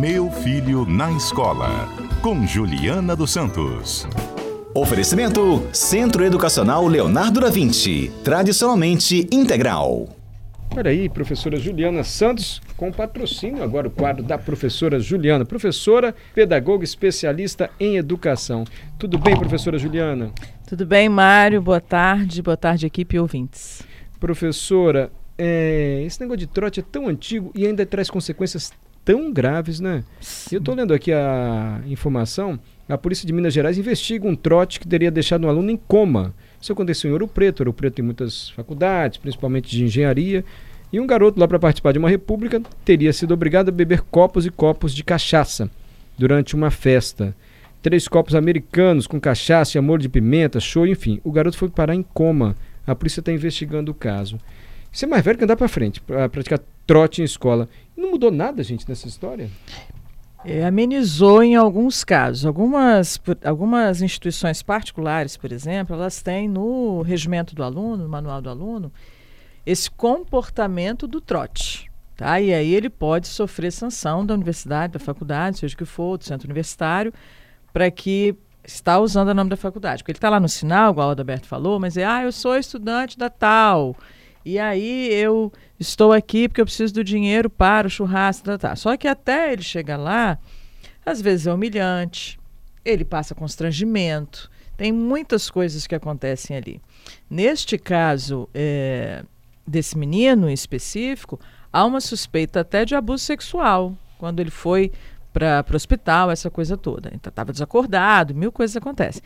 Meu Filho na Escola, com Juliana dos Santos. Oferecimento Centro Educacional Leonardo da Vinci, tradicionalmente integral. Olha aí, professora Juliana Santos, com patrocínio agora o quadro da professora Juliana, professora, pedagoga especialista em educação. Tudo bem, professora Juliana? Tudo bem, Mário? Boa tarde, boa tarde, equipe e ouvintes. Professora, é, esse negócio de trote é tão antigo e ainda traz consequências tão graves, né? Sim. Eu estou lendo aqui a informação, a Polícia de Minas Gerais investiga um trote que teria deixado um aluno em coma. Isso aconteceu em Ouro Preto. Ouro Preto tem muitas faculdades, principalmente de engenharia. E um garoto lá para participar de uma república teria sido obrigado a beber copos e copos de cachaça durante uma festa. Três copos americanos com cachaça e amor de pimenta, show, enfim. O garoto foi parar em coma. A polícia está investigando o caso. Isso é mais velho que andar para frente, para praticar trote em escola. Não mudou nada, gente, nessa história? É, amenizou em alguns casos. Algumas, algumas instituições particulares, por exemplo, elas têm no regimento do aluno, no manual do aluno, esse comportamento do trote. Tá? E aí ele pode sofrer sanção da universidade, da faculdade, seja o que for, do centro universitário, para que está usando o nome da faculdade. Porque ele está lá no sinal, igual o Adalberto falou, mas é, ah, eu sou estudante da tal. E aí eu estou aqui porque eu preciso do dinheiro para o churrasco. Tá, tá. Só que até ele chegar lá, às vezes é humilhante, ele passa constrangimento, tem muitas coisas que acontecem ali. Neste caso é, desse menino em específico, há uma suspeita até de abuso sexual, quando ele foi para o hospital, essa coisa toda. Então estava desacordado, mil coisas acontecem.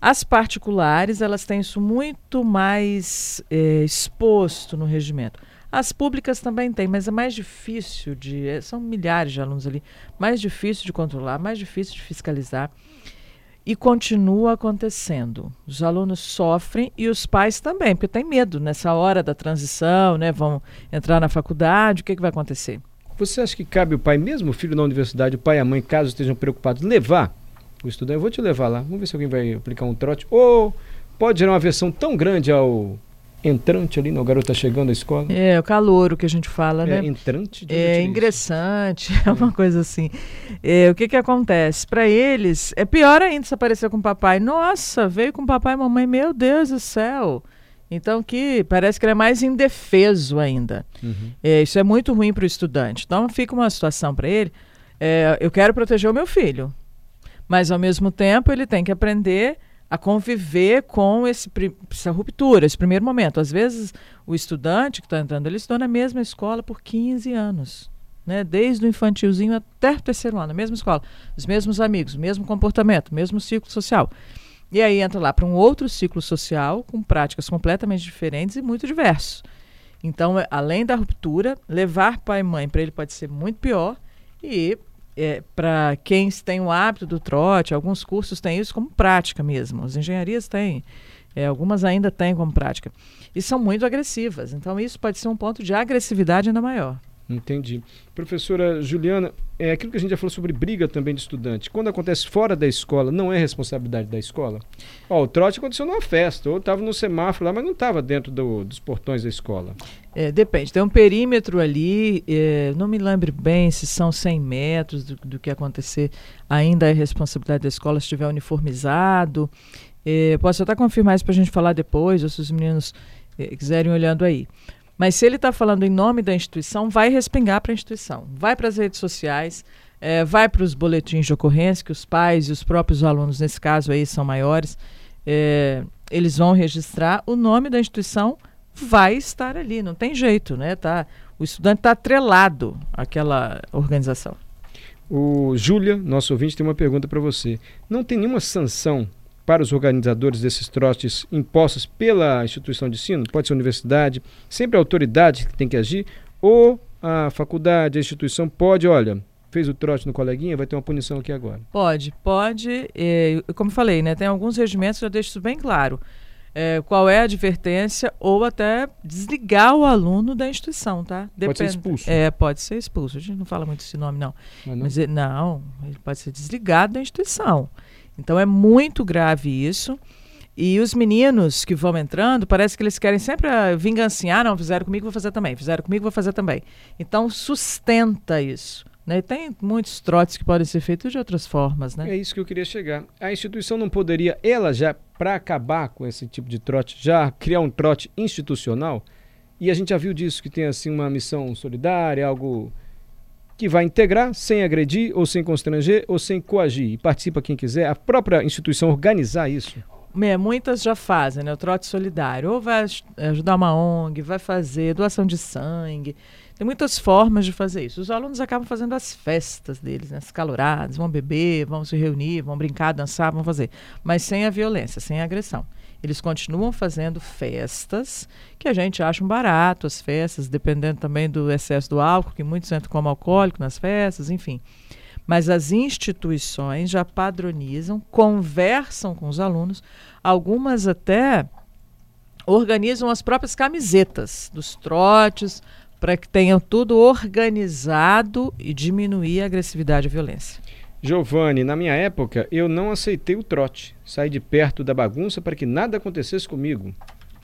As particulares, elas têm isso muito mais é, exposto no regimento. As públicas também têm, mas é mais difícil de. É, são milhares de alunos ali, mais difícil de controlar, mais difícil de fiscalizar. E continua acontecendo. Os alunos sofrem e os pais também, porque tem medo nessa hora da transição, né? Vão entrar na faculdade, o que, que vai acontecer? Você acha que cabe o pai, mesmo o filho na universidade, o pai e a mãe, caso estejam preocupados, levar o estudante, eu vou te levar lá, vamos ver se alguém vai aplicar um trote. Ou pode gerar uma versão tão grande ao entrante ali, no garoto tá chegando à escola. É, o calor, o que a gente fala, é, né? Entrante? É, ingressante, é uma coisa assim. É, o que que acontece? Para eles, é pior ainda se aparecer com o papai. Nossa, veio com o papai e mamãe, meu Deus do céu. Então, que parece que ele é mais indefeso ainda. Uhum. É, isso é muito ruim para o estudante. Então, fica uma situação para ele. É, eu quero proteger o meu filho. Mas, ao mesmo tempo, ele tem que aprender a conviver com esse, essa ruptura, esse primeiro momento. Às vezes, o estudante que está entrando, ele estudou na mesma escola por 15 anos. Né? Desde o infantilzinho até o terceiro ano, na mesma escola. Os mesmos amigos, mesmo comportamento, mesmo ciclo social. E aí entra lá para um outro ciclo social, com práticas completamente diferentes e muito diversos. Então, é, além da ruptura, levar pai e mãe para ele pode ser muito pior. E é, para quem tem o hábito do trote, alguns cursos têm isso como prática mesmo. As engenharias têm, é, algumas ainda têm como prática. E são muito agressivas. Então, isso pode ser um ponto de agressividade ainda maior. Entendi. Professora Juliana, é aquilo que a gente já falou sobre briga também de estudante. Quando acontece fora da escola, não é responsabilidade da escola? Ó, o trote aconteceu numa festa, ou estava no semáforo lá, mas não estava dentro do, dos portões da escola. É, depende. Tem um perímetro ali, é, não me lembro bem se são 100 metros do, do, que acontecer. Ainda é responsabilidade da escola se estiver uniformizado. É, posso até confirmar isso para a gente falar depois, ou se os meninos é, quiserem olhando aí. Mas se ele está falando em nome da instituição, vai respingar para a instituição, vai para as redes sociais, é, vai para os boletins de ocorrência, que os pais e os próprios alunos, nesse caso aí, são maiores, é, eles vão registrar, o nome da instituição vai estar ali, não tem jeito, né? Tá, o estudante está atrelado àquela organização. O Júlia, nosso ouvinte, tem uma pergunta para você. Não tem nenhuma sanção para os organizadores desses trotes impostos pela instituição de ensino, pode ser a universidade, sempre a autoridade que tem que agir, ou a faculdade, a instituição pode, olha, fez o trote no coleguinha, vai ter uma punição aqui agora. Pode, pode. É, como falei, né, tem alguns regimentos já deixam isso bem claro. É, qual é a advertência ou até desligar o aluno da instituição, tá? Depende. Pode ser expulso. É, pode ser expulso. A gente não fala muito esse nome, não. não? Mas não, ele pode ser desligado da instituição. Então é muito grave isso. E os meninos que vão entrando, parece que eles querem sempre uh, vinganciar, não, fizeram comigo, vou fazer também, fizeram comigo, vou fazer também. Então sustenta isso. Né? Tem muitos trotes que podem ser feitos de outras formas, né? É isso que eu queria chegar. A instituição não poderia, ela já, para acabar com esse tipo de trote, já criar um trote institucional? E a gente já viu disso, que tem assim uma missão solidária, algo que vai integrar sem agredir ou sem constranger ou sem coagir. E participa quem quiser. A própria instituição organizar isso. É, muitas já fazem, né? O trote solidário. Ou vai ajudar uma ONG, vai fazer doação de sangue. Tem muitas formas de fazer isso. Os alunos acabam fazendo as festas deles, né? as caloradas, vão beber, vão se reunir, vão brincar, dançar, vão fazer. Mas sem a violência, sem a agressão. Eles continuam fazendo festas que a gente acha um barato, as festas, dependendo também do excesso do álcool, que muitos entram como alcoólico nas festas, enfim. Mas as instituições já padronizam, conversam com os alunos, algumas até organizam as próprias camisetas dos trotes, para que tenham tudo organizado e diminuir a agressividade e a violência. Giovanni, na minha época, eu não aceitei o trote. Saí de perto da bagunça para que nada acontecesse comigo.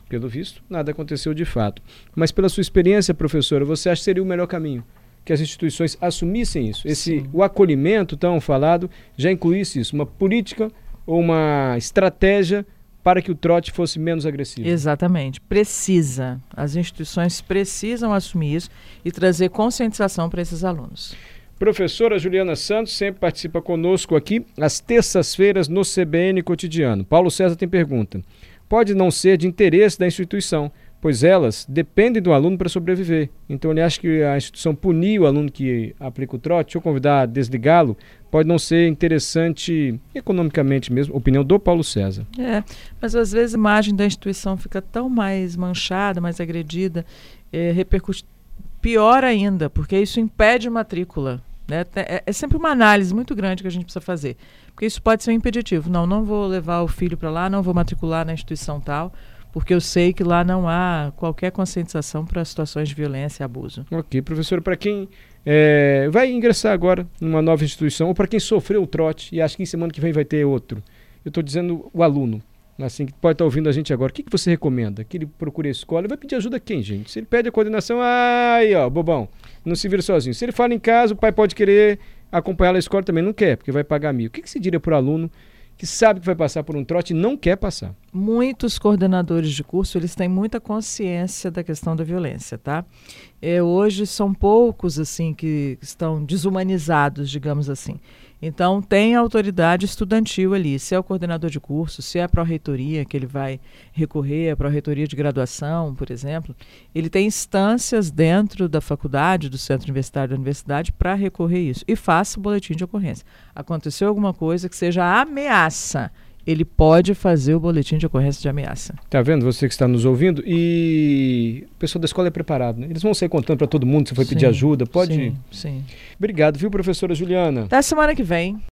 Pelo visto, nada aconteceu de fato. Mas pela sua experiência, professora, você acha que seria o melhor caminho? Que as instituições assumissem isso? Esse, o acolhimento tão falado já incluísse isso? Uma política ou uma estratégia para que o trote fosse menos agressivo. Exatamente. Precisa. As instituições precisam assumir isso e trazer conscientização para esses alunos. Professora Juliana Santos sempre participa conosco aqui às terças-feiras no CBN Cotidiano. Paulo César tem pergunta. Pode não ser de interesse da instituição, pois elas dependem do aluno para sobreviver. Então ele acha que a instituição punir o aluno que aplica o trote ou convidar a desligá-lo pode não ser interessante economicamente mesmo, opinião do Paulo César. É, mas às vezes a imagem da instituição fica tão mais manchada, mais agredida, é, repercute pior ainda, porque isso impede matrícula. Né? É, é sempre uma análise muito grande que a gente precisa fazer, porque isso pode ser um impeditivo. Não, não vou levar o filho para lá, não vou matricular na instituição tal, porque eu sei que lá não há qualquer conscientização para situações de violência e abuso. Ok, professor, para quem é, vai ingressar agora numa nova instituição, ou para quem sofreu o trote e acha que em semana que vem vai ter outro, eu estou dizendo o aluno, assim, que pode estar tá ouvindo a gente agora, o que, que você recomenda? Que ele procure a escola, ele vai pedir ajuda a quem, gente? Se ele pede a coordenação, aí, ó, bobão, não se vira sozinho. Se ele fala em casa, o pai pode querer acompanhar a escola também, não quer, porque vai pagar mil. O que, que se diria para o aluno que sabe que vai passar por um trote e não quer passar. Muitos coordenadores de curso, eles têm muita consciência da questão da violência, tá? É, hoje são poucos, assim, que estão desumanizados, digamos assim. Então, tem autoridade estudantil ali, se é o coordenador de curso, se é a pró-reitoria que ele vai recorrer, a pró-reitoria de graduação, por exemplo, ele tem instâncias dentro da faculdade, do centro universitário da universidade, para recorrer isso. E faça o boletim de ocorrência. Aconteceu alguma coisa que seja ameaça ele pode fazer o boletim de ocorrência de ameaça. Tá vendo você que está nos ouvindo? E o pessoal da escola é preparado, né? Eles vão sair contando para todo mundo se foi sim, pedir ajuda. Pode. Sim, sim. Obrigado, viu, professora Juliana? Até semana que vem.